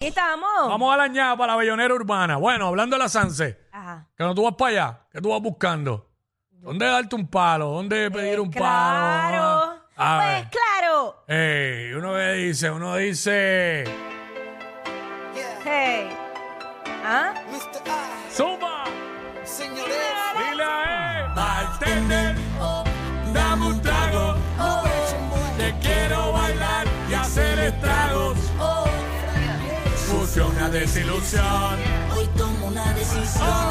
estamos. Vamos a la ñapa, la bellonera urbana. Bueno, hablando de la Sanse. Ajá. Que no tú vas para allá, que tú vas buscando. ¿Dónde darte un palo? ¿Dónde eh, pedir un claro. palo? Ah, claro. Pues claro. Ey, uno que dice, uno dice. Hey. ¿Ah? Suma. Señores. Dile a él. una desilusión. Hoy tomo una decisión.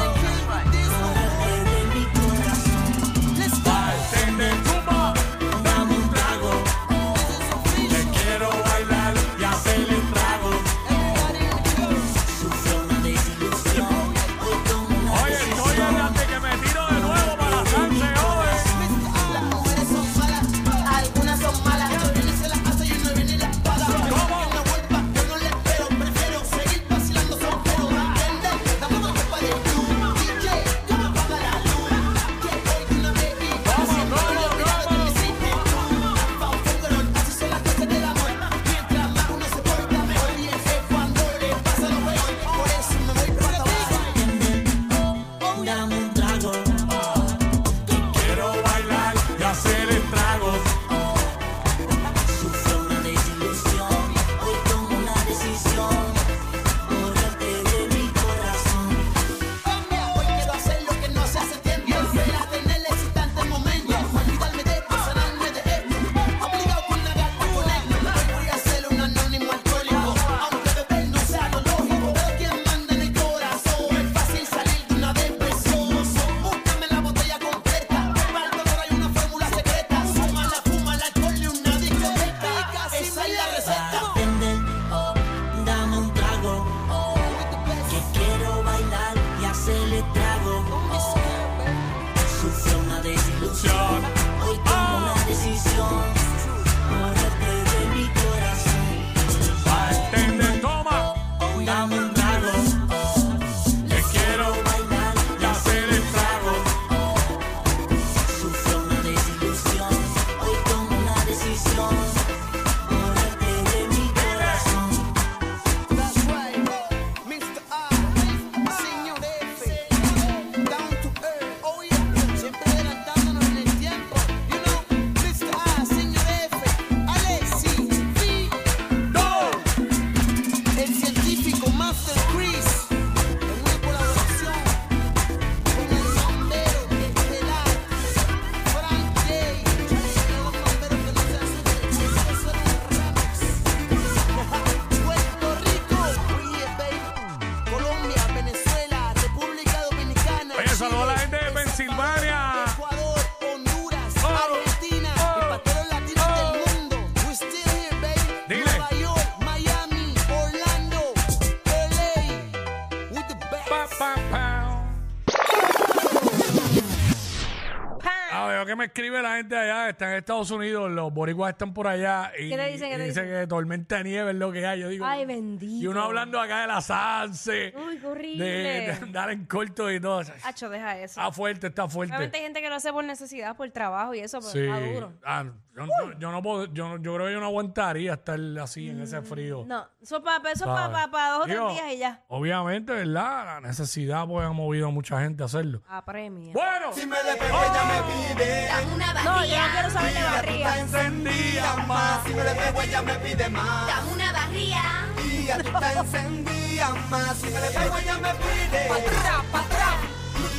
veo que me escribe la gente allá, está en Estados Unidos, los boricuas están por allá y, ¿Qué te dicen, qué dicen? que tormenta de nieve es lo que hay. Yo digo, Ay, bendito. Y uno hablando acá de la salse. Uy, qué horrible. De, de andar en corto y todo. Hacho, deja eso. Está fuerte, está fuerte. Obviamente hay gente que lo hace por necesidad, por trabajo y eso, pero sí. está duro. Ah, yo, yo, yo no puedo, yo, no- yo creo que yo no aguantaría estar así en ese frío. No, eso para eso pa, pa, pa dos o tres días y ya. Obviamente, ¿verdad? La necesidad pues ha movido a mucha gente a hacerlo. Ah, Apremia. Bueno, Si me despego ella me ¡Oh! pide, Una No, yo no barría. quiero saber de la tú encendida más. Si me despego ella me pide más. Dame una barría. Tía, tú estás encendida más. Si me despego ella me pide. Patrá, patrá.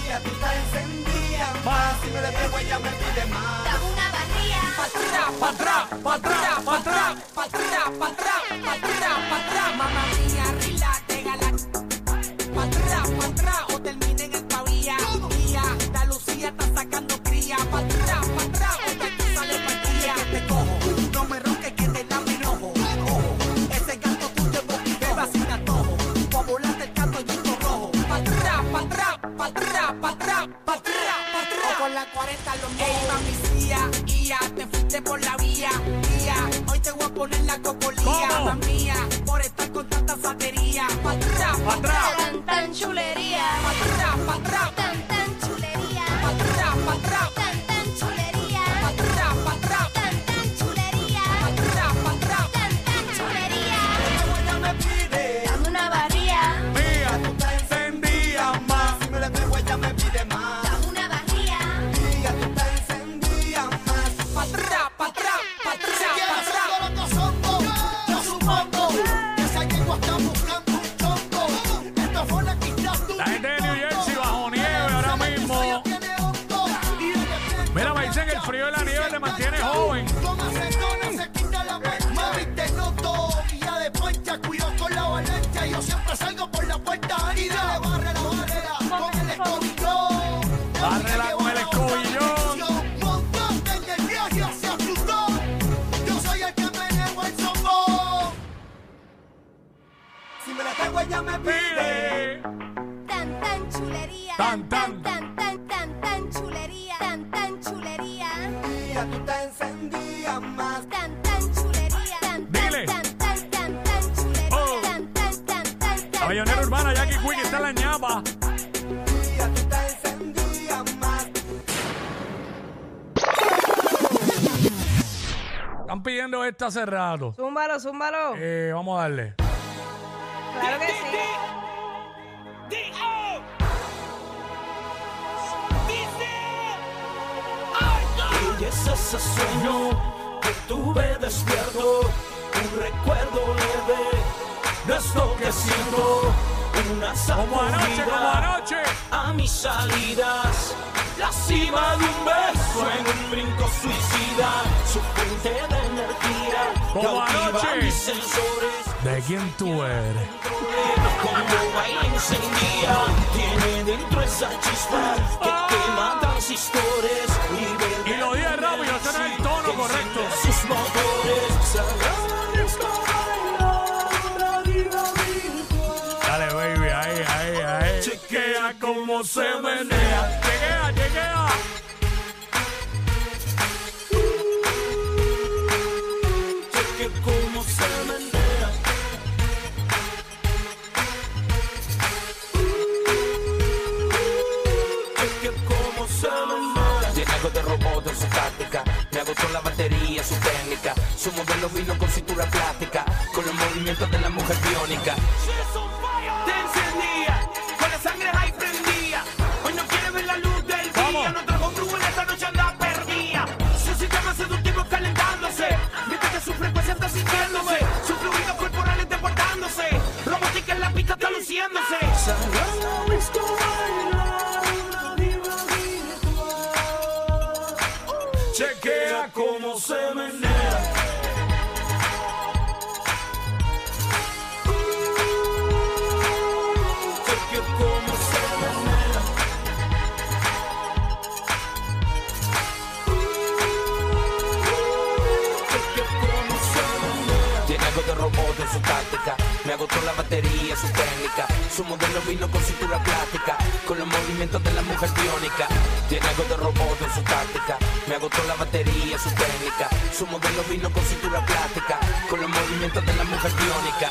Tía, tú estás encendida más. Si me despego ella me pide más. Dame una Mamá mía, rílate, galán. Pa' atrás, pa' atrás. Barrela con el escobillón. Yo soy el que me peleo el sombo. Si me la traigo ella me pide. Tan tan chulería. Tan tan. Están pidiendo esta hace rato. Zúmbalo, zúmbalo. Eh, vamos a darle. Claro que sí. Y es ese sueño que tuve despierto, un recuerdo leve de esto que siento, una Como anoche, como sacudida anoche. a mis salidas, la cima de un beso en un brinco suicida, su fuente de energía, Como anoche. mis sensores. ¿De quién tú eres? Como baila encendida, tiene dentro esa chispa que quema transistores y Y lo dije rápido, este no es el tono correcto. sus motores. Dale, baby, ahí, ahí, ahí. Chequea cómo se menea. Algo de robot en su táctica. Me agotó la batería, su técnica. Su modelo vino con cintura plástica. Con los movimientos de la mujer biónica. Chequea cómo se menea. Su táctica. Me agotó la batería, su técnica. Su modelo vino con cintura plástica. Con los movimientos de la mujer biónica. Tiene algo de robot en su táctica. Me agotó la batería, su técnica. Su modelo vino con cintura plástica. Con los movimientos de la mujer biónica.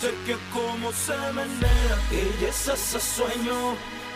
Cheque cómo se menea. Ella es ese sueño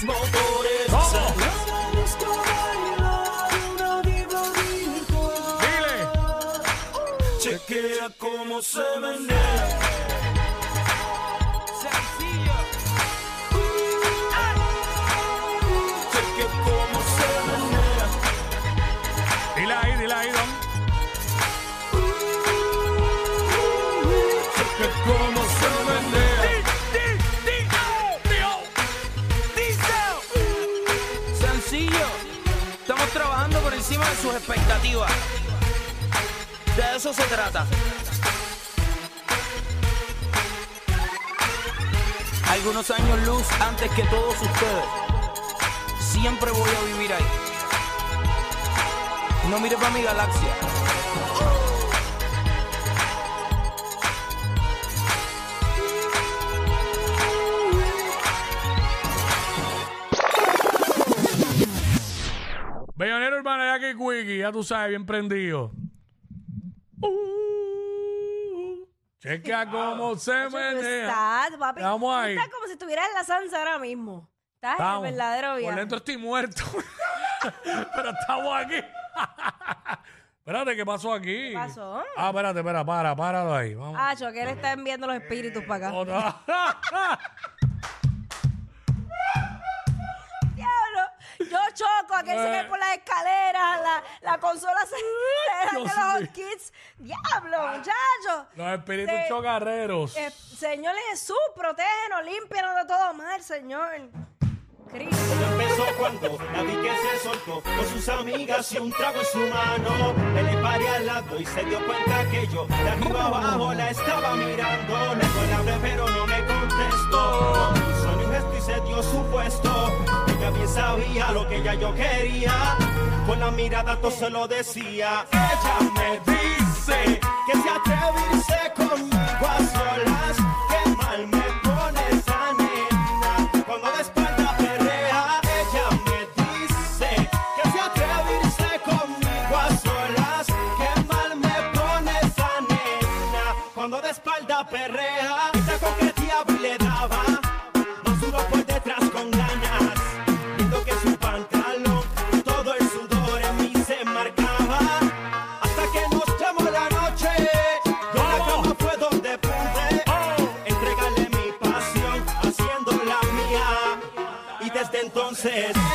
Dile. Se menea. Cómo se ahí, ahí. De sus expectativas. De eso se trata. Algunos años luz antes que todos ustedes. Siempre voy a vivir ahí. No mire para mi galaxia. Ya tú sabes, bien prendido. Uh, chequea cómo se menea. estás, papi. Estamos ahí. Estás como si estuvieras en la salsa ahora mismo. Estás en el verdadero Por viaje. dentro estoy muerto. Pero estamos aquí. espérate, ¿qué pasó aquí? ¿Qué pasó? Ah, espérate, espera, para, páralo ahí. Vamos. Ah, que él está enviando los espíritus para acá. choco aquel se cae por las escaleras, la, la consola se se Dios mío. los kits. Diablo, muchachos. Los espíritus Te- chocarreros. Eh, Señor Jesús, protégenos, límpianos de todo mal, Señor. Cristo. Todo empezó cuando la vi que se soltó con sus amigas y un trago en su mano. Él le paré al lado y se dio cuenta que yo de arriba abajo la estaba mirando. Le hablé pero no me contestó. No hizo ni gesto y se dio su puesto. Sabía lo que ya yo quería. Con la mirada todo se lo decía. Ella me dice que se atreve a irse conmigo a solas. Mal me says.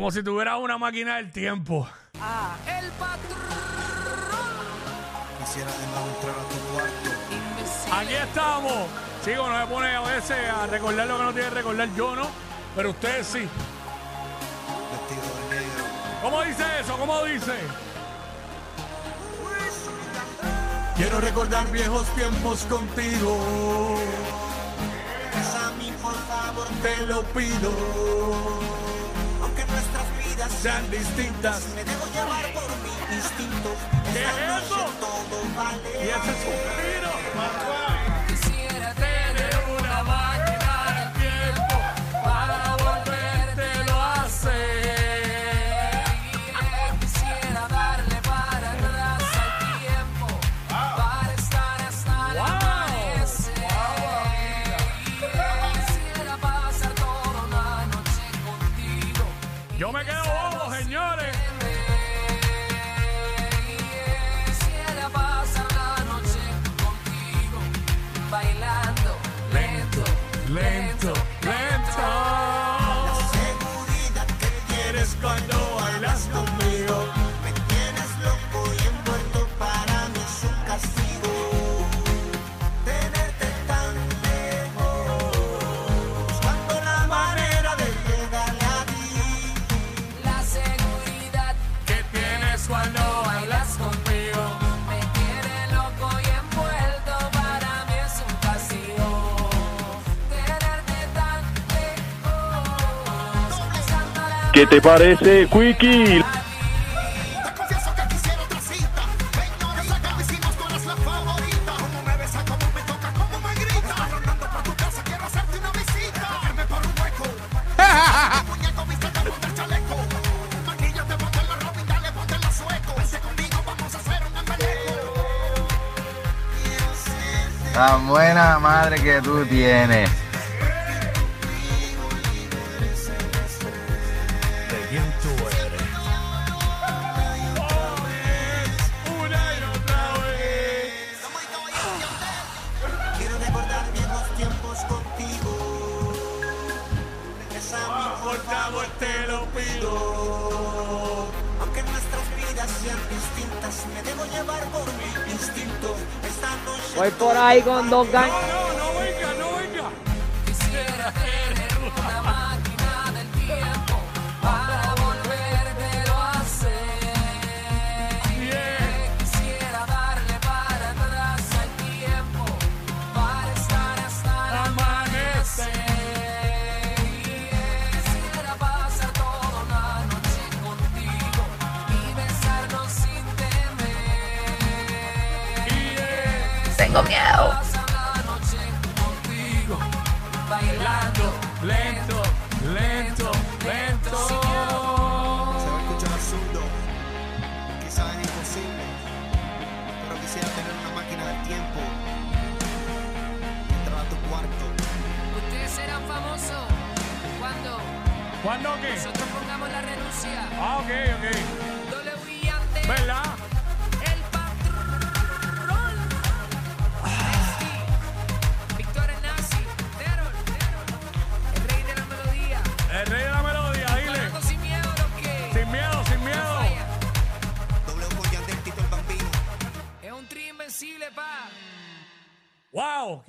Como si tuvieras una máquina del tiempo. El patrón Quisiera de nuevo entrar a tu cuarto. Aquí estamos. Chicos, no me pone a veces a recordar lo que no tiene que recordar yo, ¿no? Pero ustedes sí. Vestido de negro. ¿Cómo dice eso? ¿Cómo dice? Quiero recordar viejos tiempos contigo. Bésame, por favor, te lo pido. Vidas sean distintas, me dejo llevar por mi instinto. ¿Qué es eso? todo vale. Y ese suspiro. quisiera embeleco. Quiero ser Tan buena madre que tú tienes. por favor te lo pido. Aunque nuestras vidas sean distintas, me debo llevar por mi instinto. Esta noche Voy por ahí con dos. Tengo miedo. Pasar la noche contigo bailando. Lento, lento, lento. Se va a escuchar absurdo, quizás es imposible, pero quisiera tener una máquina del tiempo. Entrar a tu cuarto, Ustedes serán famosos cuando ¿Cuándo qué? nosotros pongamos la renuncia. Ah, ok, ok. ¿Verdad?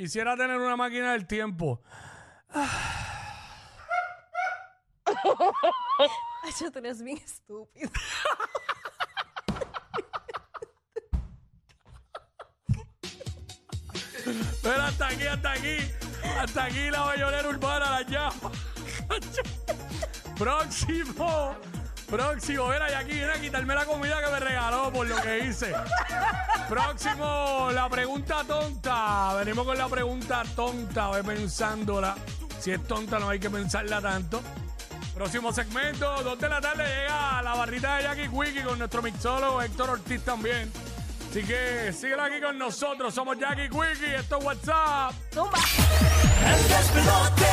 Quisiera tener una máquina del tiempo. Ay, yo tenés bien estúpido. Pero hasta aquí, hasta aquí. Hasta aquí la bayonera urbana, la llama. Próximo. Próximo. Mira, y aquí viene a quitarme la comida que me regaló por lo que hice. Próximo, la pregunta tonta. Venimos con la pregunta tonta. Voy pensándola. Si es tonta, no hay que pensarla tanto. Próximo segmento, 2 de la tarde llega la barrita de Jackie Quickie con nuestro mixólogo Héctor Ortiz también. Así que síguela aquí con nosotros. Somos Jackie Quickie. Esto es WhatsApp. Zumba. El despelote.